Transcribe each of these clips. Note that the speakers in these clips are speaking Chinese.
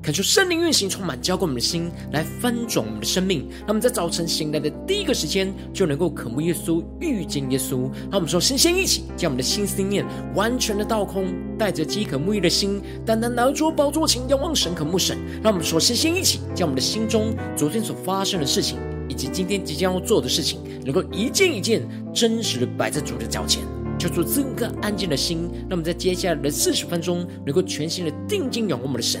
恳求圣灵运行，充满浇灌我们的心，来翻转我们的生命。让我们在早晨醒来的第一个时间，就能够渴慕耶稣，遇见耶稣。让我们说，先先一起将我们的心思念完全的倒空，带着饥渴沐浴的心，单单来到主宝座前，仰望神，渴慕神。让我们说，先先一起将我们的心中昨天所发生的事情，以及今天即将要做的事情，能够一件一件真实的摆在主的脚前，求主赐一颗安静的心。让我们在接下来的四十分钟，能够全心的定睛仰望我们的神。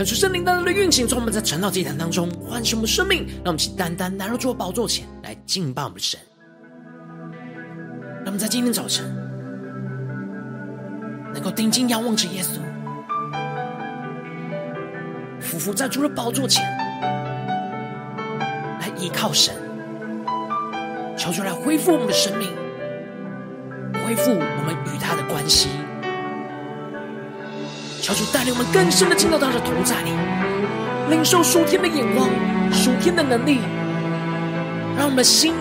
恳求圣灵当中的运行，从我们在晨祷祭坛当中唤醒我们生命，让我们去单单来到主的宝座前来敬拜我们的神。让我们在今天早晨能够定睛仰望着耶稣，俯伏在主的宝座前来依靠神，求主来恢复我们的生命，恢复我们与他的关系。求主带领我们更深的进到他的同在里，领受属天的眼光、属天的能力，让我们的心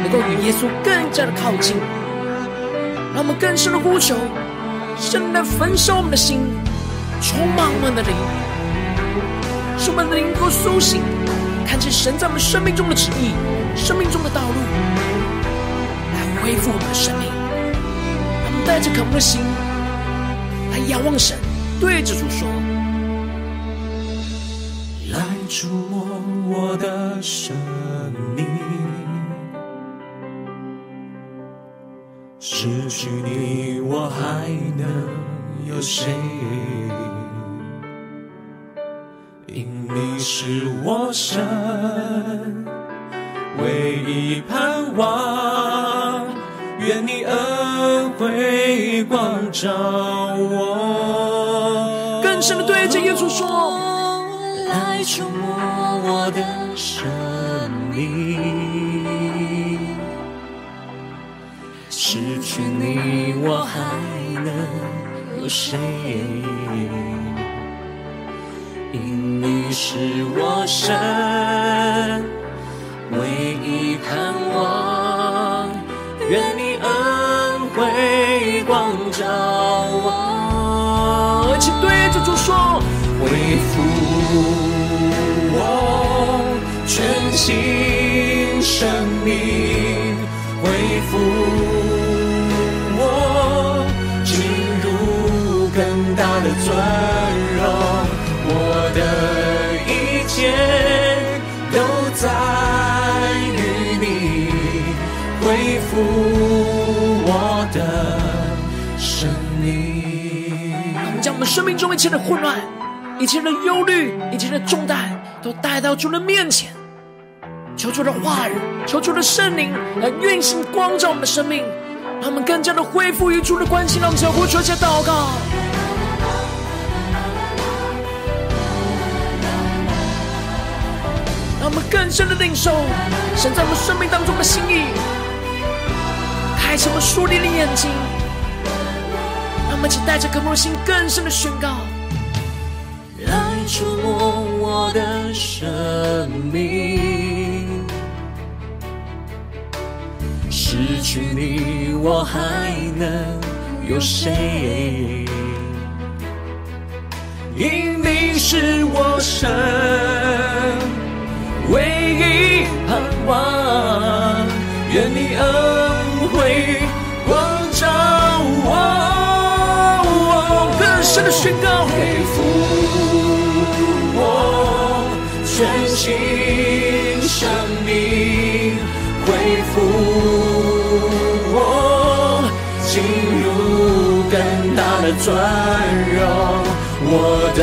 能够与耶稣更加的靠近，让我们更深的呼求，神来焚烧我们的心，充满我们的灵，使我们的灵能够苏醒，看见神在我们生命中的旨意、生命中的道路，来恢复我们的生命。让我们带着渴慕的心来仰望神。对着主说，来触摸我的生命，失去你我还能有谁？因你是我生唯一盼望，愿你恩惠光照我。深的对着耶稣说：“来触摸我的生命，失去你我还能有谁？因你是我生唯一盼望，愿你恩惠光照我。”对着主说：“恢复我全新生命，恢复我进入更大的尊荣，我的一切都在于你，恢复生命中一切的混乱、一切的忧虑、一切的重担，都带到主的面前，求主的话语，求主的圣灵来运行光照我们的生命，让我们更加的恢复与主的关系。让我们相互说一下祷告，让我们更深的领受神在我们生命当中的心意，开启我们属灵的眼睛。我们请带着渴慕的心，更深的宣告：来触摸我的生命，失去你我还能有谁？因你是我生唯一盼望。愿你恩惠的宣告，恢复我全新生命，恢复我进入更大的尊荣，我的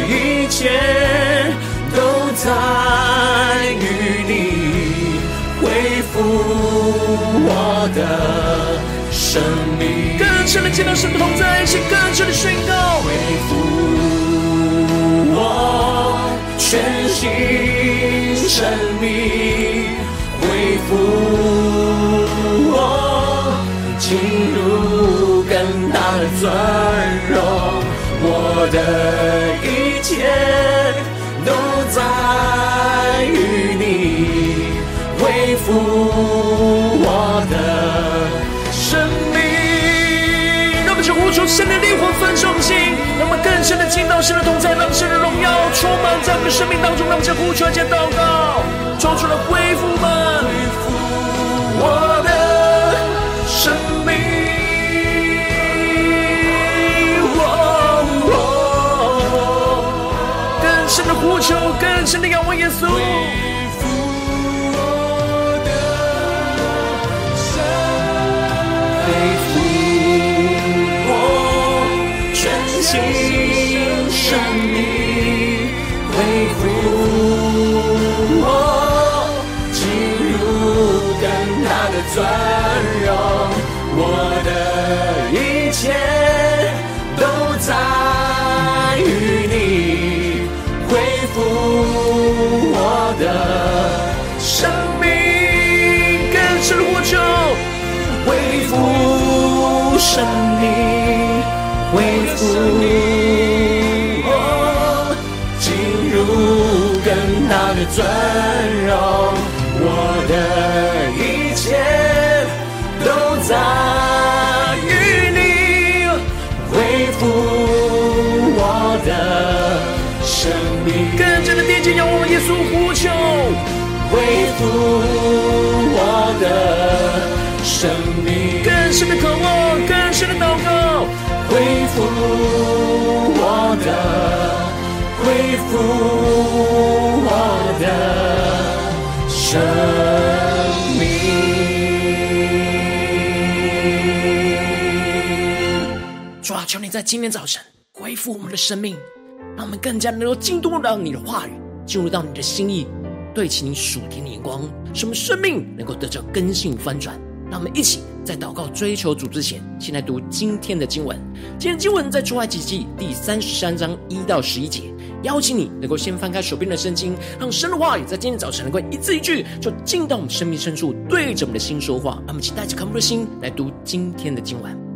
一切都在于你，恢复我的生命。更深的见到神的同在，是更深的宣告，恢复我全新生命，恢复我进入更大的尊荣，我的一切都在于你，恢复我的。求神的灵魂焚烧我们心，让我们更深的进到神的同在，让神的荣耀充满在我们的生命当中。让我们呼求，加祷告，求主来恢复们，恢复我的生命。更深的呼求，更深的仰望耶稣。尊荣，我的一切都在于你，恢复我的生命，更深的呼求，恢复生命，恢复我进入更大的尊稣呼求，恢复我的生命，更深的渴望，更深的祷告，恢复我的，恢复我的生命。主啊，求你在今天早晨恢复我们的生命，让我们更加能够进入到你的话语，进入到你的心意，对齐你属天的眼光，使我们生命能够得着根性翻转。让我们一起在祷告追求主之前，先来读今天的经文。今天经文在出埃及记第三十三章一到十一节。邀请你能够先翻开手边的圣经，让神的话语在今天早晨能够一字一句，就进到我们生命深处，对着我们的心说话。让我们一起带着渴慕的心来读今天的经文。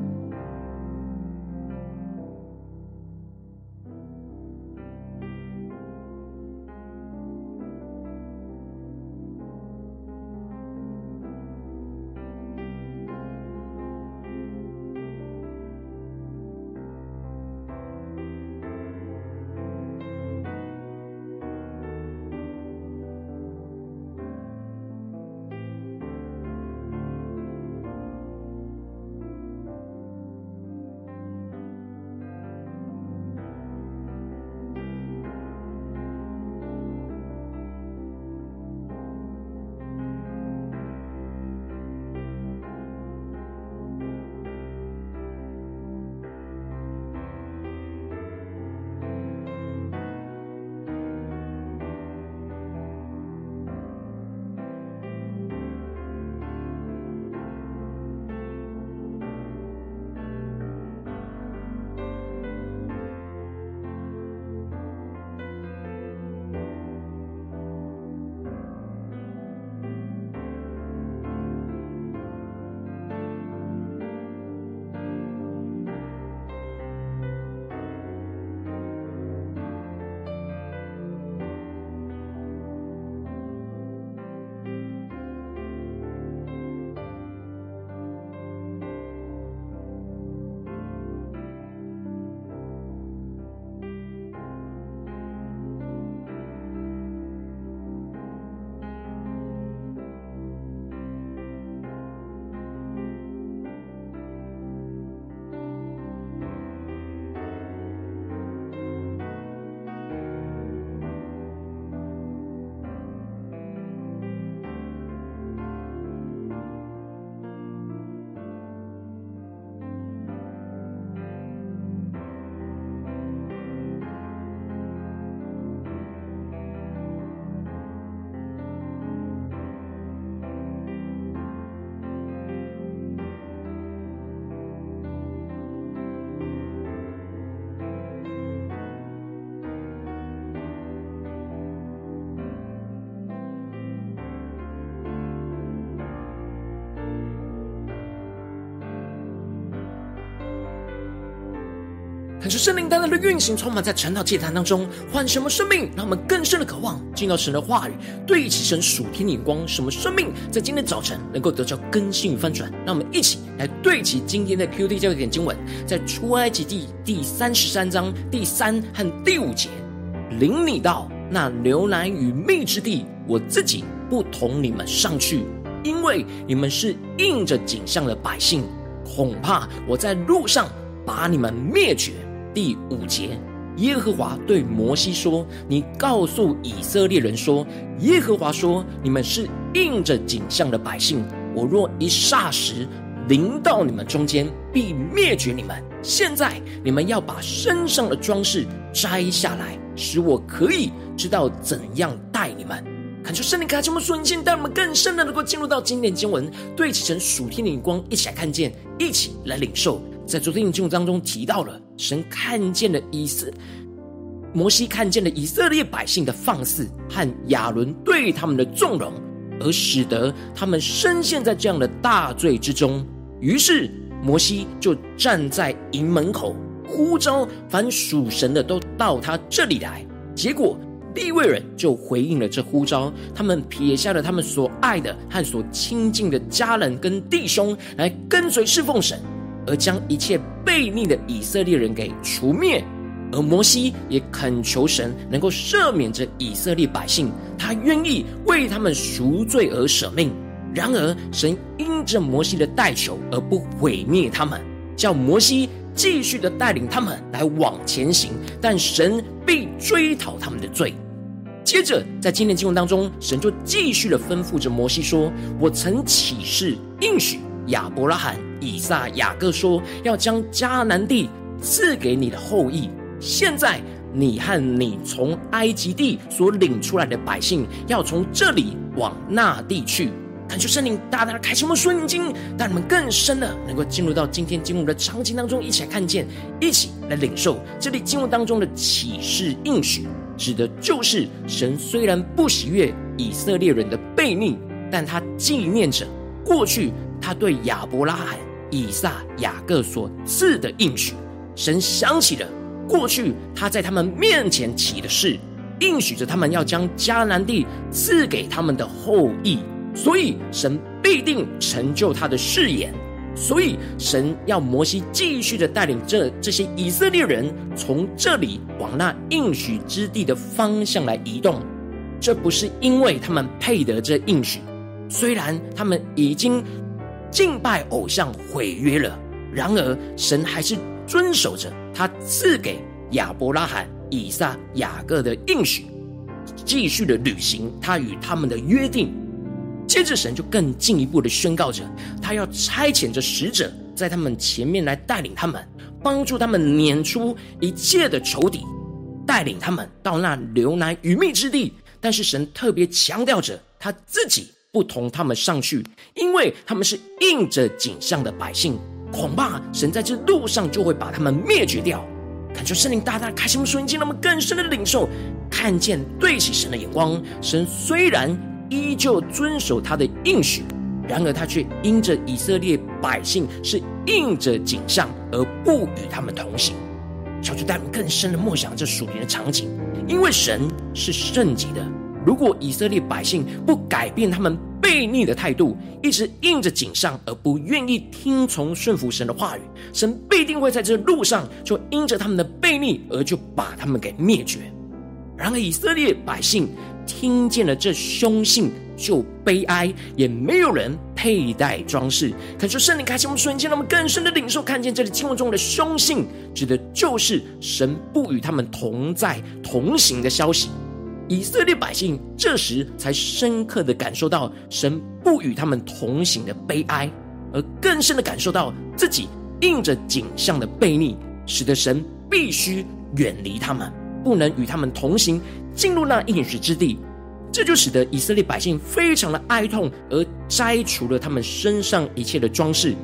圣灵单单的运行，充满在晨祷祭坛当中，换什么生命，让我们更深的渴望进到神的话语，对齐神属天的眼光。什么生命在今天早晨能够得到更新与翻转？让我们一起来对齐今天的 Q D 教育点经文，在出埃及记第三十三章第三和第五节，领你到那流奶与蜜之地，我自己不同你们上去，因为你们是应着景象的百姓，恐怕我在路上把你们灭绝。第五节，耶和华对摩西说：“你告诉以色列人说，耶和华说，你们是印着景象的百姓。我若一霎时临到你们中间，必灭绝你们。现在你们要把身上的装饰摘下来，使我可以知道怎样待你们。”恳求圣灵开启我们属灵心，带我们更深的能够进入到经典经文，对齐成属天的眼光，一起来看见，一起来领受。在昨天的经文当中提到了，神看见了以色，摩西看见了以色列百姓的放肆和亚伦对他们的纵容，而使得他们深陷在这样的大罪之中。于是摩西就站在营门口呼召，凡属神的都到他这里来。结果利未人就回应了这呼召，他们撇下了他们所爱的和所亲近的家人跟弟兄，来跟随侍奉神。而将一切悖逆的以色列人给除灭，而摩西也恳求神能够赦免这以色列百姓，他愿意为他们赎罪而舍命。然而，神因着摩西的代求而不毁灭他们，叫摩西继续的带领他们来往前行，但神必追讨他们的罪。接着，在今天经文当中，神就继续的吩咐着摩西说：“我曾起誓应许亚伯拉罕。”以撒、雅各说：“要将迦南地赐给你的后裔。现在你和你从埃及地所领出来的百姓，要从这里往那地去。恳求圣灵大大的开启我们双眼睛，让你们更深的能够进入到今天经文的场景当中，一起来看见，一起来领受这里经文当中的启示应许，指的就是神虽然不喜悦以色列人的悖逆，但他纪念着过去他对亚伯拉罕。”以撒、雅各所赐的应许，神想起了过去他在他们面前起的誓，应许着他们要将迦南地赐给他们的后裔，所以神必定成就他的誓言。所以神要摩西继续的带领这这些以色列人从这里往那应许之地的方向来移动，这不是因为他们配得这应许，虽然他们已经。敬拜偶像毁约了，然而神还是遵守着他赐给亚伯拉罕、以撒、雅各的应许，继续的履行他与他们的约定。接着，神就更进一步的宣告着，他要差遣着使者在他们前面来带领他们，帮助他们撵出一切的仇敌，带领他们到那流奶与蜜之地。但是，神特别强调着他自己。不同他们上去，因为他们是印着景象的百姓，恐怕神在这路上就会把他们灭绝掉。感觉圣灵大大开启我们属灵经，让我们更深的领受，看见对齐神的眼光。神虽然依旧遵守他的应许，然而他却因着以色列百姓是印着景象而不与他们同行。求主带领更深的默想这属灵的场景，因为神是圣洁的。如果以色列百姓不改变他们悖逆的态度，一直硬着景象而不愿意听从顺服神的话语，神必定会在这路上就因着他们的悖逆而就把他们给灭绝。然而以色列百姓听见了这凶信就悲哀，也没有人佩戴装饰。恳求圣灵开启我们瞬间，让我们更深的领受，看见这里经文中的凶性，指的就是神不与他们同在同行的消息。以色列百姓这时才深刻的感受到神不与他们同行的悲哀，而更深的感受到自己应着景象的悖逆，使得神必须远离他们，不能与他们同行，进入那应许之地。这就使得以色列百姓非常的哀痛，而摘除了他们身上一切的装饰。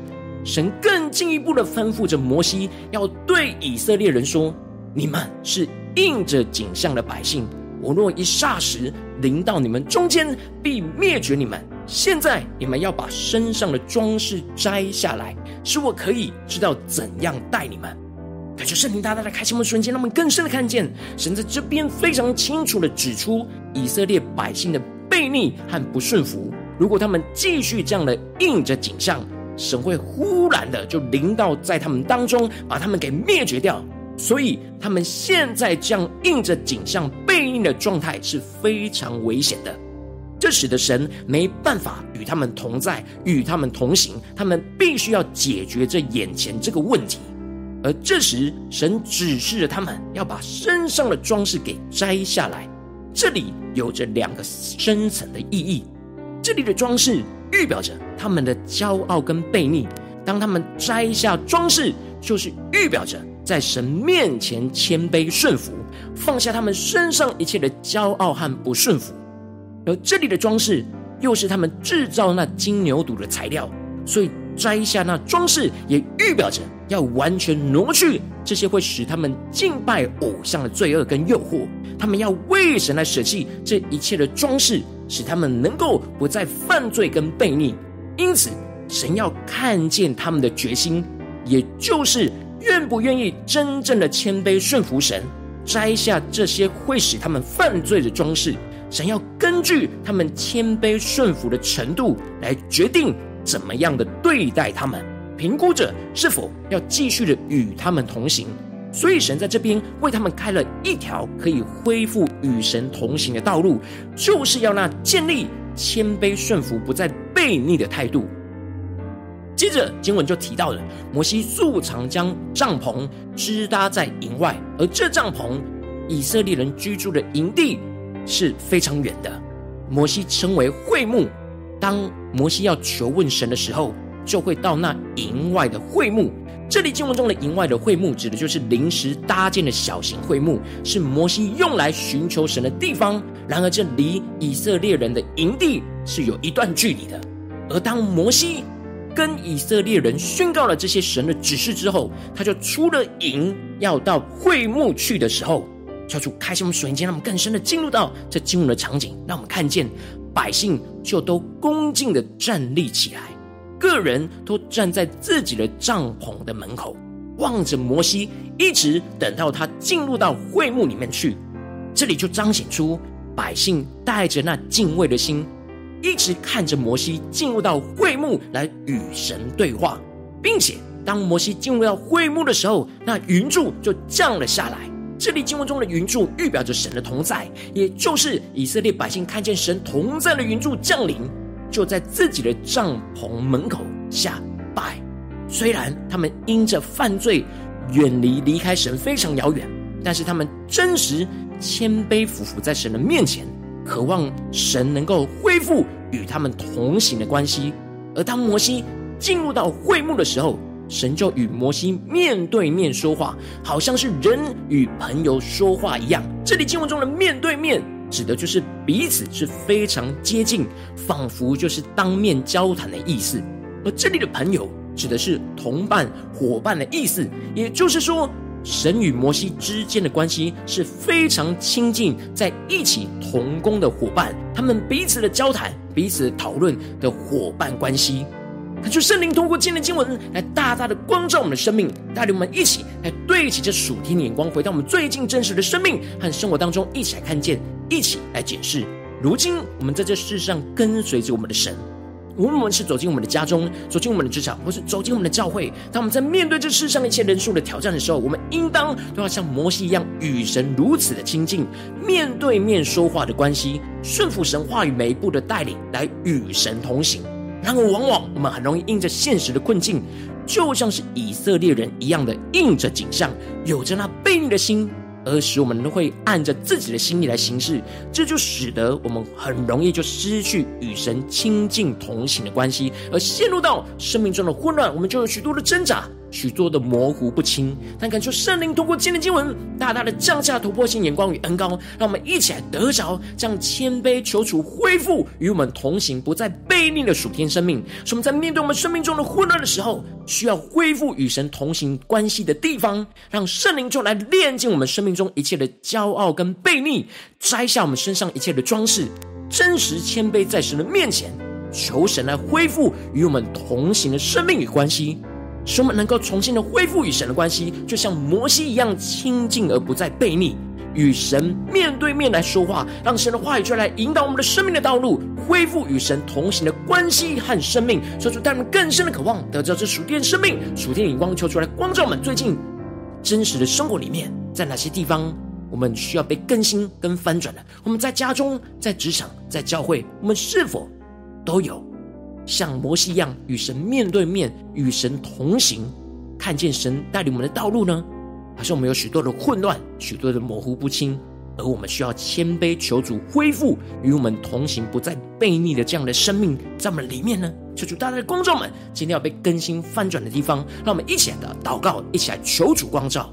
神更进一步的吩咐着摩西，要对以色列人说：“你们是应着景象的百姓。”我若一霎时临到你们中间，必灭绝你们。现在你们要把身上的装饰摘下来，使我可以知道怎样待你们。感觉圣灵大大的开启我们瞬间，让我们更深的看见神在这边非常清楚的指出以色列百姓的悖逆和不顺服。如果他们继续这样的应着景象，神会忽然的就临到在他们当中，把他们给灭绝掉。所以他们现在这样应着景象悖逆的状态是非常危险的。这使得神没办法与他们同在，与他们同行。他们必须要解决这眼前这个问题。而这时，神指示着他们要把身上的装饰给摘下来。这里有着两个深层的意义。这里的装饰预表着他们的骄傲跟悖逆。当他们摘下装饰，就是预表着在神面前谦卑顺服，放下他们身上一切的骄傲和不顺服。而这里的装饰，又是他们制造那金牛犊的材料，所以摘下那装饰，也预表着要完全挪去这些会使他们敬拜偶像的罪恶跟诱惑。他们要为神来舍弃这一切的装饰，使他们能够不再犯罪跟悖逆。因此，神要看见他们的决心，也就是愿不愿意真正的谦卑顺服神，摘下这些会使他们犯罪的装饰。神要根据他们谦卑顺服的程度来决定怎么样的对待他们，评估着是否要继续的与他们同行。所以神在这边为他们开了一条可以恢复与神同行的道路，就是要那建立谦卑顺服、不再悖逆的态度。接着经文就提到了摩西素常将帐篷支搭在营外，而这帐篷以色列人居住的营地。是非常远的，摩西称为会幕。当摩西要求问神的时候，就会到那营外的会幕。这里经文中的营外的会幕，指的就是临时搭建的小型会幕，是摩西用来寻求神的地方。然而，这离以色列人的营地是有一段距离的。而当摩西跟以色列人宣告了这些神的指示之后，他就出了营，要到会幕去的时候。求主开启我们属灵眼，让我们更深的进入到这经文的场景，让我们看见百姓就都恭敬的站立起来，个人都站在自己的帐篷的门口，望着摩西，一直等到他进入到会幕里面去。这里就彰显出百姓带着那敬畏的心，一直看着摩西进入到会幕来与神对话，并且当摩西进入到会幕的时候，那云柱就降了下来。这里经文中的云柱预表着神的同在，也就是以色列百姓看见神同在的云柱降临，就在自己的帐篷门口下拜。虽然他们因着犯罪远离离开神非常遥远，但是他们真实谦卑俯伏在神的面前，渴望神能够恢复与他们同行的关系。而当摩西进入到会幕的时候，神就与摩西面对面说话，好像是人与朋友说话一样。这里经文中的面对面，指的就是彼此是非常接近，仿佛就是当面交谈的意思。而这里的朋友，指的是同伴、伙伴的意思。也就是说，神与摩西之间的关系是非常亲近，在一起同工的伙伴，他们彼此的交谈、彼此讨论的伙伴关系。恳求圣灵通过今天的经文来大大的光照我们的生命，带领我们一起来对齐这属天的眼光，回到我们最近真实的生命和生活当中，一起来看见，一起来检视。如今我们在这世上跟随着我们的神，无论我们是走进我们的家中，走进我们的职场，或是走进我们的教会，当我们在面对这世上一切人数的挑战的时候，我们应当都要像摩西一样，与神如此的亲近，面对面说话的关系，顺服神话语每一步的带领，来与神同行。然而，往往我们很容易因着现实的困境，就像是以色列人一样的应着景象，有着那悖逆的心，而使我们都会按着自己的心意来行事，这就使得我们很容易就失去与神亲近同行的关系，而陷入到生命中的混乱，我们就有许多的挣扎。许多的模糊不清，但感受圣灵通过今天的经文，大大的降下突破性眼光与恩膏，让我们一起来得着这样谦卑求主恢复与我们同行，不再悖逆的属天生命。使我们在面对我们生命中的混乱的时候，需要恢复与神同行关系的地方，让圣灵就来炼净我们生命中一切的骄傲跟悖逆，摘下我们身上一切的装饰，真实谦卑在神的面前，求神来恢复与我们同行的生命与关系。使我们能够重新的恢复与神的关系，就像摩西一样亲近而不再悖逆，与神面对面来说话，让神的话语就来引导我们的生命的道路，恢复与神同行的关系和生命，说出带我们更深的渴望，得到这属天生命、属天的光，求出来光照我们最近真实的生活里面，在哪些地方我们需要被更新跟翻转的？我们在家中、在职场、在教会，我们是否都有？像摩西一样与神面对面，与神同行，看见神带领我们的道路呢？还是我们有许多的混乱，许多的模糊不清，而我们需要谦卑求主恢复与我们同行，不再悖逆的这样的生命在我们里面呢？求主大家的观众们，今天要被更新翻转的地方，让我们一起来祷告，一起来求主光照。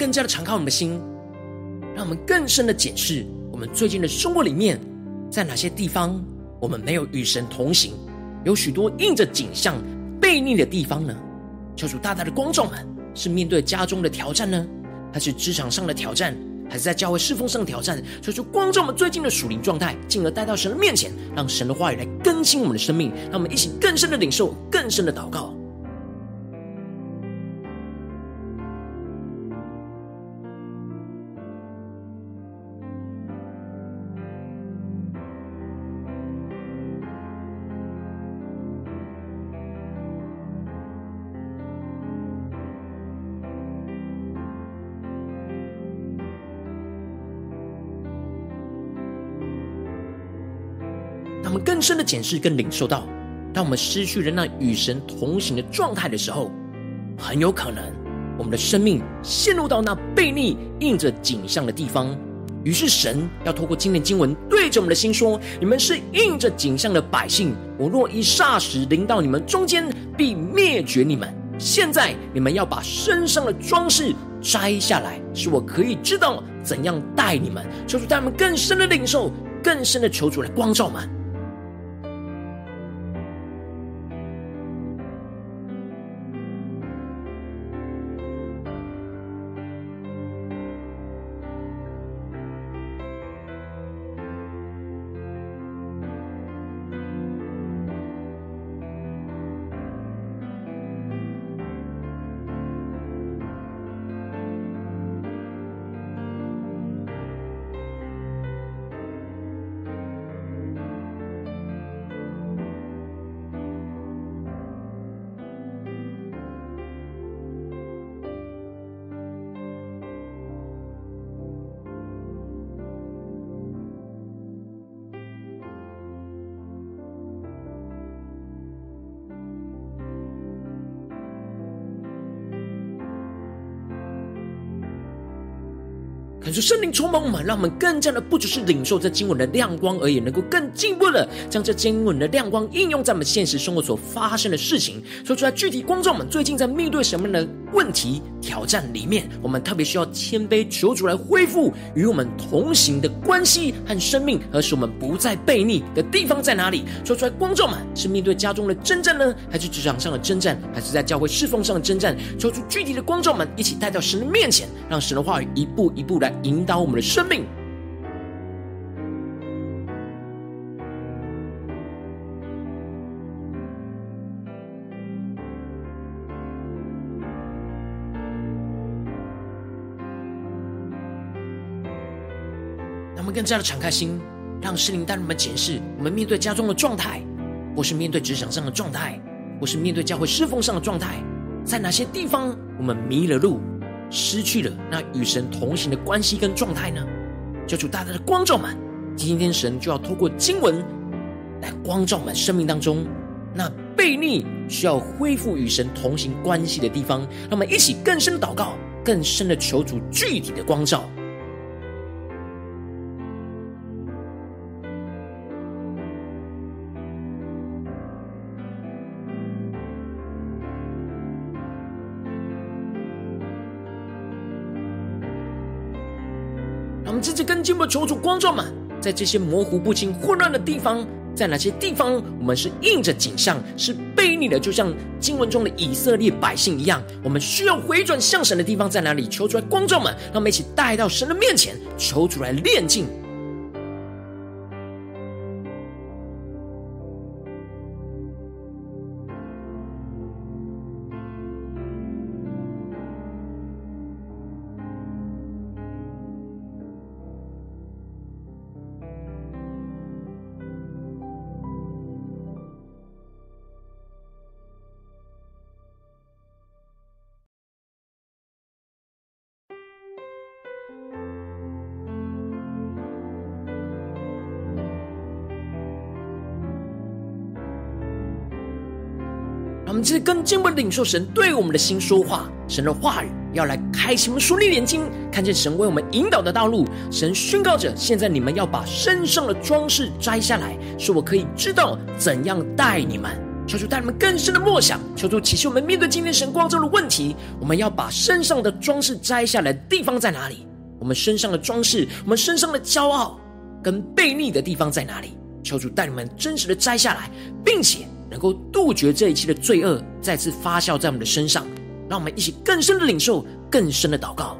更加的敞开我们的心，让我们更深的检视我们最近的生活里面，在哪些地方我们没有与神同行，有许多应着景象背逆的地方呢？求主大大的光照们，是面对家中的挑战呢，还是职场上的挑战，还是在教会侍奉上的挑战？求主光照我们最近的属灵状态，进而带到神的面前，让神的话语来更新我们的生命，让我们一起更深的领受，更深的祷告。我们更深的检视跟领受到，当我们失去了那与神同行的状态的时候，很有可能我们的生命陷入到那悖逆印着景象的地方。于是神要透过今天经文对着我们的心说：“你们是印着景象的百姓，我若一霎时临到你们中间，必灭绝你们。现在你们要把身上的装饰摘下来，使我可以知道怎样待你们。”求主带我们更深的领受，更深的求主来光照们。感受圣灵充满我们，让我们更加的不只是领受这经文的亮光而已，能够更进一步的将这经文的亮光应用在我们现实生活所发生的事情，说出来具体观众们最近在面对什么呢？问题挑战里面，我们特别需要谦卑求主来恢复与我们同行的关系和生命，而使我们不再悖逆的地方在哪里？说出来光照们是面对家中的征战呢，还是职场上的征战，还是在教会侍奉上的征战？说出具体的光照们，一起带到神的面前，让神的话语一步一步来。引导我们的生命，们更加的敞开心，让圣灵带我们检视我们面对家中的状态，或是面对职场上的状态，或是面对教会侍奉上的状态，在哪些地方我们迷了路，失去了那与神同行的关系跟状态呢？求主大大的光照们，今天神就要透过经文来光照们生命当中那悖逆需要恢复与神同行关系的地方，让我们一起更深的祷告，更深的求主具体的光照。求主光照们，在这些模糊不清、混乱的地方，在哪些地方我们是应着景象，是背逆的，就像经文中的以色列百姓一样，我们需要回转向神的地方在哪里？求主来光照们，让我们一起带到神的面前，求主来炼净。们这是更进一步领受神对我们的心说话，神的话语要来开启我们属灵眼睛，看见神为我们引导的道路。神宣告着：现在你们要把身上的装饰摘下来，使我可以知道怎样待你们。求主带你们更深的默想，求主启示我们面对今天神光照的问题。我们要把身上的装饰摘下来地方在哪里？我们身上的装饰，我们身上的骄傲跟悖逆的地方在哪里？求主带你们真实的摘下来，并且。能够杜绝这一切的罪恶再次发酵在我们的身上，让我们一起更深的领受，更深的祷告。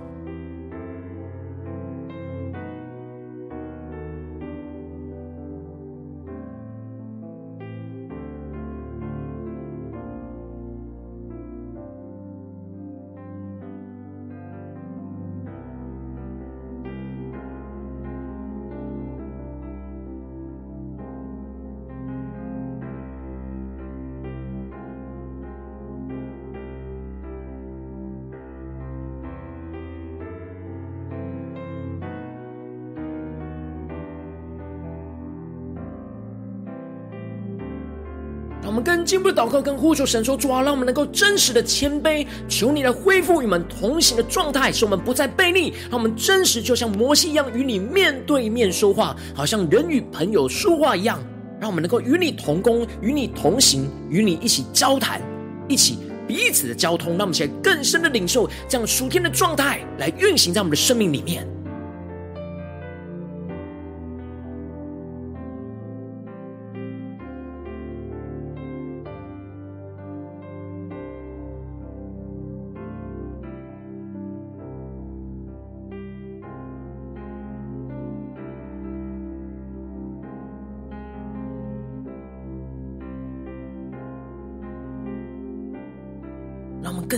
进一步的祷告，跟呼求神说：主啊，让我们能够真实的谦卑，求你来恢复与我们同行的状态，使我们不再悖逆。让我们真实就像摩西一样，与你面对面说话，好像人与朋友说话一样。让我们能够与你同工，与你同行，与你一起交谈，一起彼此的交通。让我们起来更深的领受这样属天的状态，来运行在我们的生命里面。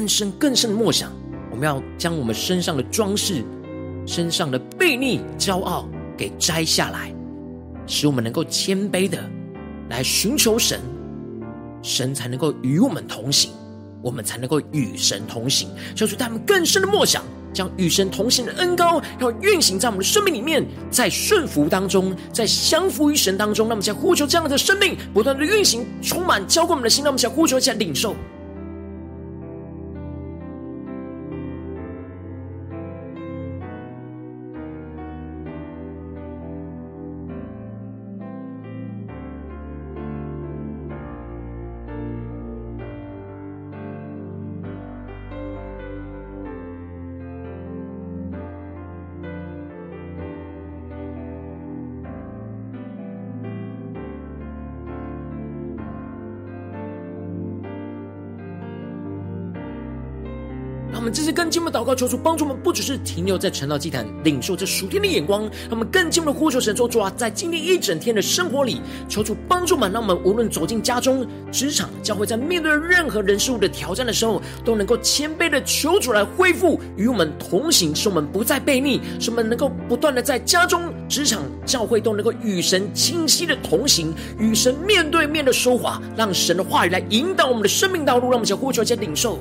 更深更深的默想，我们要将我们身上的装饰、身上的悖逆、骄傲给摘下来，使我们能够谦卑的来寻求神，神才能够与我们同行，我们才能够与神同行。求主带我们更深的默想，将与神同行的恩膏要运行在我们的生命里面，在顺服当中，在降服于神当中。让我们将呼求这样的生命不断的运行，充满浇灌我们的心。让我们将呼求一下领受。我们这次更进一步祷告，求主帮助我们，不只是停留在晨祷祭坛，领受这属天的眼光。让我们更进一步的呼求神说：主啊，在今天一整天的生活里，求主帮助我们，让我们无论走进家中、职场、教会，在面对任何人事物的挑战的时候，都能够谦卑的求主来恢复与我们同行，使我们不再悖逆，使我们能够不断的在家中、职场、教会都能够与神清晰的同行，与神面对面的说话，让神的话语来引导我们的生命道路。让我们先呼求，先领受。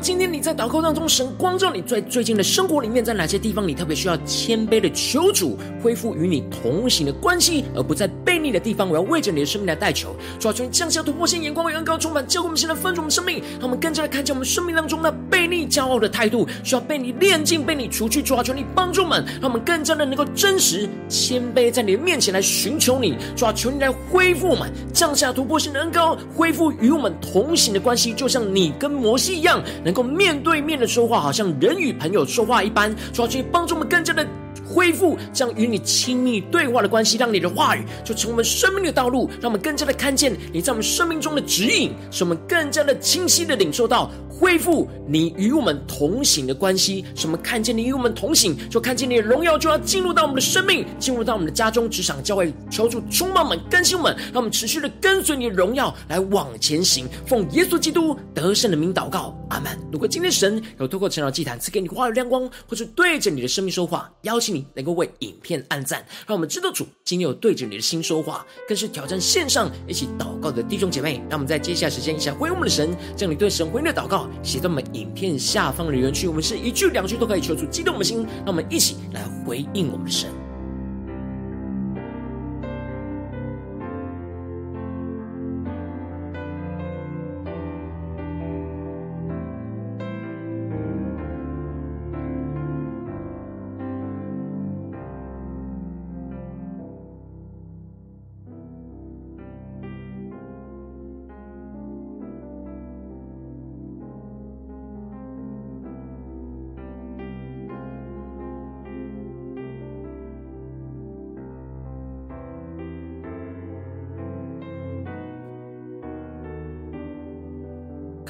今天你在祷告当中，神光照你在最近的生活里面，在哪些地方你特别需要谦卑的求。主恢复与你同行的关系，而不在背逆的地方，我要为着你的生命来代求，主啊，求你降下突破性眼光与恩膏充满，教给我们现在分足我们生命，让我们更加的看见我们生命当中的背逆、骄傲的态度，需要被你炼净、被你除去。主啊，求你帮助们，让我们更加的能够真实谦卑在你的面前来寻求你。主啊，求你来恢复我们，降下突破性的恩膏，恢复与我们同行的关系，就像你跟摩西一样。能够面对面的说话，好像人与朋友说话一般，主要去帮助我们更加的恢复这样与你亲密对话的关系，让你的话语就成为我们生命的道路，让我们更加的看见你在我们生命中的指引，使我们更加的清晰的领受到。恢复你与我们同行的关系，什么看见你与我们同行，就看见你的荣耀就要进入到我们的生命，进入到我们的家中、职场、教会，求主充满我们、更新我们，让我们持续的跟随你的荣耀来往前行。奉耶稣基督得胜的名祷告，阿门。如果今天神有透过成长祭坛赐给你话语亮光，或是对着你的生命说话，邀请你能够为影片按赞，让我们知道主今天有对着你的心说话，更是挑战线上一起祷告的弟兄姐妹。让我们在接下来时间一起来回应我们的神，将你对神回应的祷告。写在我们影片下方的留言区，我们是一句两句都可以求出激动我们的心，让我们一起来回应我们的神。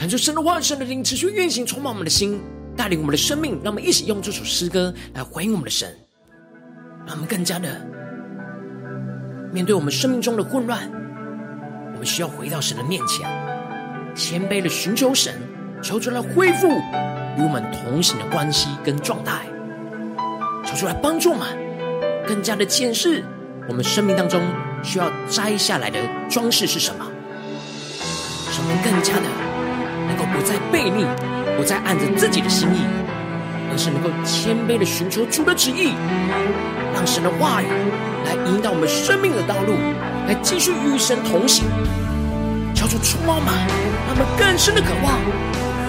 就神的话语、神的灵持续运行，充满我们的心，带领我们的生命。让我们一起用这首诗歌来回应我们的神，让我们更加的面对我们生命中的混乱。我们需要回到神的面前，谦卑的寻求神，求主来恢复与我们同行的关系跟状态，求主来帮助我们更加的检视我们生命当中需要摘下来的装饰是什么，使我们更加的。不再悖逆，不再按着自己的心意，而是能够谦卑的寻求主的旨意，让神的话语来引导我们生命的道路，来继续与神同行。求主触摸嘛，让我们更深的渴望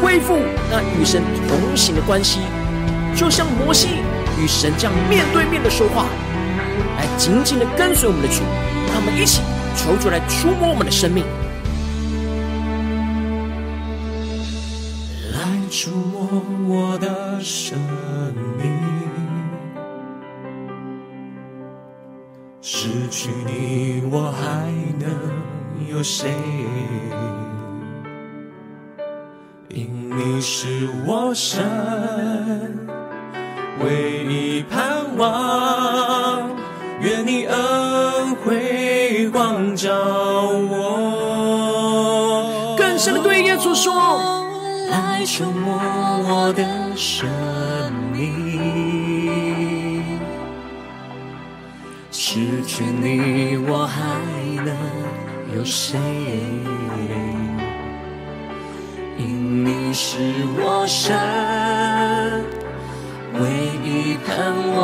恢复那与神同行的关系，就像摩西与神这样面对面的说话，来紧紧的跟随我们的主。让我们一起求主来触摸我们的生命。生命，失去你我还能有谁？因你是我神唯一盼望，愿你恩惠光照我。更深的对耶稣说。来触摸我的生命，失去你我还能有谁？因你是我神唯一盼望，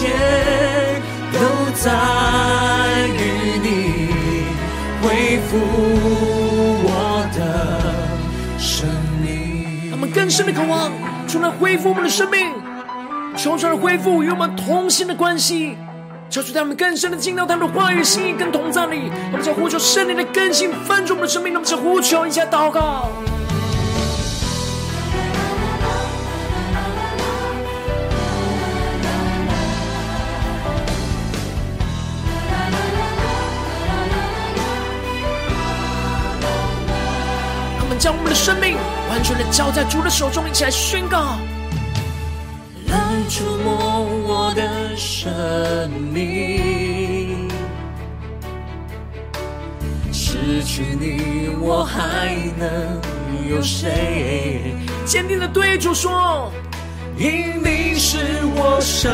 切都在于你，恢复我的生命。他们更深的渴望，除了恢复我们的生命，求主来恢复与我们同心的关系。求主带我们更深的进到他们的话语、心意跟同在里。我们将呼求圣灵的更新翻转我们的生命。我们将呼求一下祷告。交在主的手中，一起来宣告。来触摸我的生命，失去你我还能有谁？坚定的对主说：因你是我生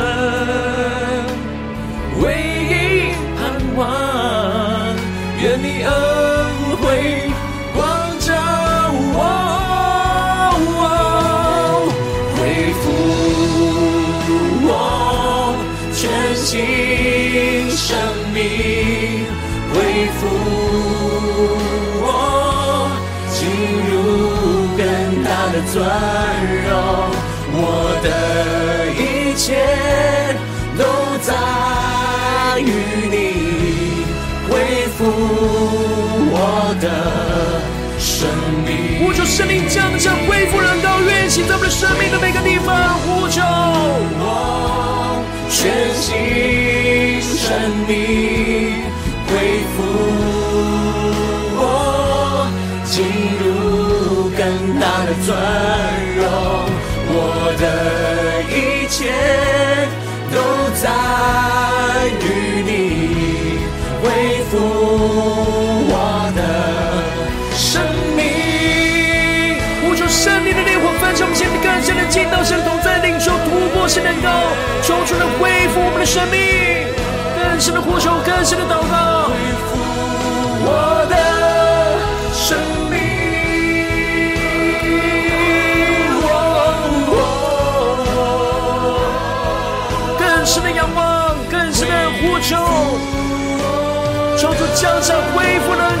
唯一盼望，愿你恩惠恢复我，进入更大的尊荣。我的一切都在于你，恢复我的生命。呼求生命降下恢复人道，运行在我们的生命的每个地方。呼求我。全新生命进到神同在，领受突破性能高。求主来恢复我们的生命，更深的呼求，更深的祷告，恢复我的生命。更深的仰望，更深的呼求，求主降下恢复的恩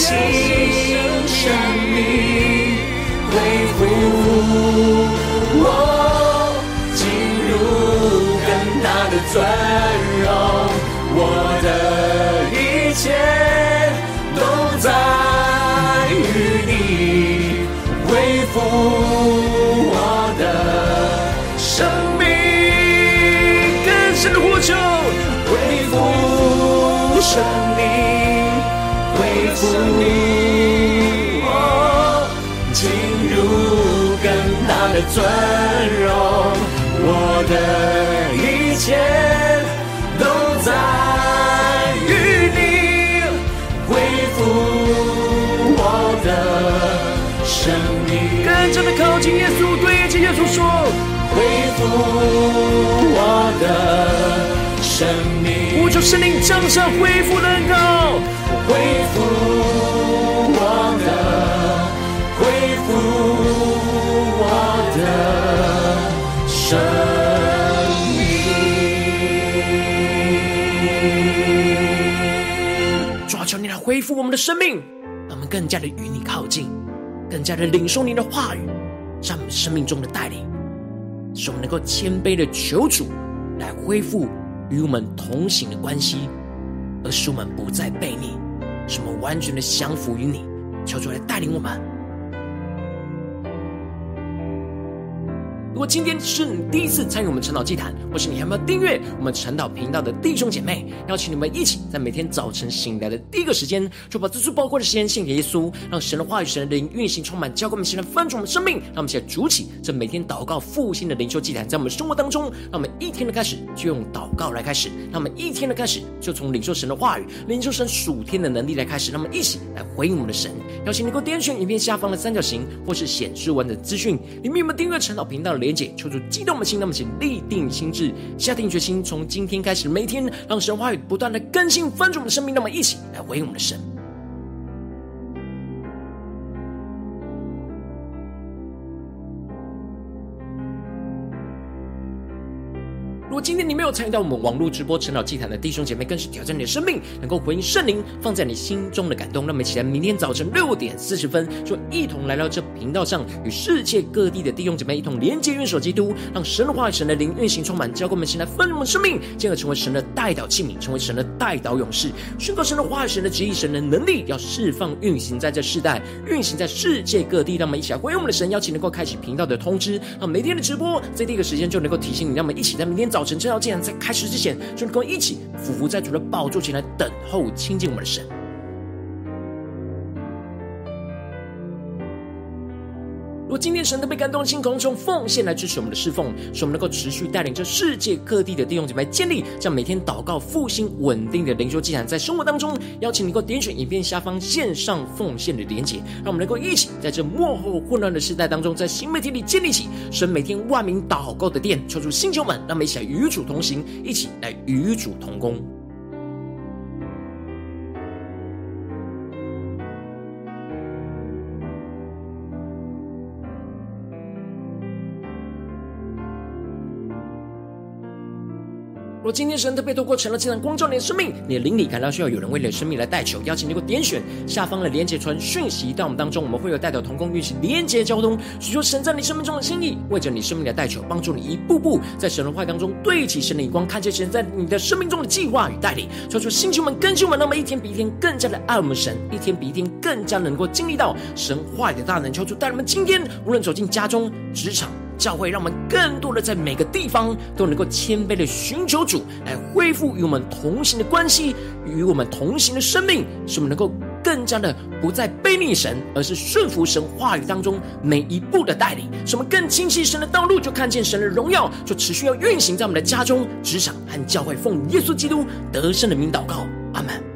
新生命。恢复我，进入更大的尊荣。我的一切都在于你，恢复恢复你。的尊荣，我的一切都在于你，恢复我的生命。更加的靠近耶稣，对着耶稣说：恢复我的生命。呼求圣灵降下恢复的恩膏，恢复我的，恢复我。的生命，主啊，求你来恢复我们的生命，让我们更加的与你靠近，更加的领受你的话语，在我们生命中的带领，使我们能够谦卑的求主来恢复与我们同行的关系，而使我们不再悖逆，什么完全的降服于你。求主来带领我们。如果今天是你第一次参与我们晨祷祭坛，或是你还没有订阅我们晨祷频道的弟兄姐妹，邀请你们一起在每天早晨醒来的第一个时间，就把这最宝贵的时间献给耶稣，让神的话语、神的灵运行充满，浇灌我们现在翻转我们生命，让我们现在主起这每天祷告复兴的灵修祭坛，在我们生活当中，让我们一天的开始就用祷告来开始，让我们一天的开始就从领受神的话语、领受神属天的能力来开始，让我们一起来回应我们的神。邀请你给我点选影片下方的三角形，或是显示完的资讯里面有没有订阅晨祷频道的连结，求主激动的心，那么请立定心智，下定决心，从今天开始，每天让神话语不断的更新翻转我们的生命，那么一起来回应我们的神。参与到我们网络直播晨祷祭坛的弟兄姐妹，更是挑战你的生命，能够回应圣灵放在你心中的感动。那么，期待明天早晨六点四十分，就一同来到这频道上，与世界各地的弟兄姐妹一同连接、元首基督，让神的话语、神的灵运行充满，教灌我们现在丰盛的生命，进而成为神的代祷器皿，成为神的代祷勇士，宣告神的话语、神的旨意、神的能力，要释放运行在这世代，运行在世界各地。让我们一起来回应我们的神，邀请能够开启频道的通知，让每天的直播在第一个时间就能够提醒你。让我们一起在明天早。晨，正要见在开始之前，就能够一起俯伏在主的宝座前来等候亲近我们的神。如果今天神都被感动的心，从奉献来支持我们的侍奉，使我们能够持续带领着世界各地的弟兄姐妹建立这样每天祷告复兴稳定的灵修祭坛，在生活当中，邀请你能够点选影片下方线上奉献的连结，让我们能够一起在这幕后混乱的时代当中，在新媒体里建立起神每天万名祷告的殿，抽出星球们，让我们一起来与主同行，一起来与主同工。今天神特别透过成了这样光照你的生命，你的灵里感到需要有人为你的生命来代求，邀请你给我点选下方的连结传讯息到我们当中，我们会有代表同工运行连结交通，寻求神在你生命中的心意，为着你生命的代求，帮助你一步步在神的话当中对齐神的眼光，看见神在你的生命中的计划与带领，说出星球们、更新们，那么一天比一天更加的爱我们神，一天比一天更加能够经历到神话语的大能，求主带我们今天无论走进家中、职场。教会让我们更多的在每个地方都能够谦卑的寻求主，来恢复与我们同行的关系，与我们同行的生命，使我们能够更加的不再背逆神，而是顺服神话语当中每一步的带领，使我们更清晰神的道路，就看见神的荣耀，就持续要运行在我们的家中、职场和教会，奉耶稣基督得胜的名祷告。阿门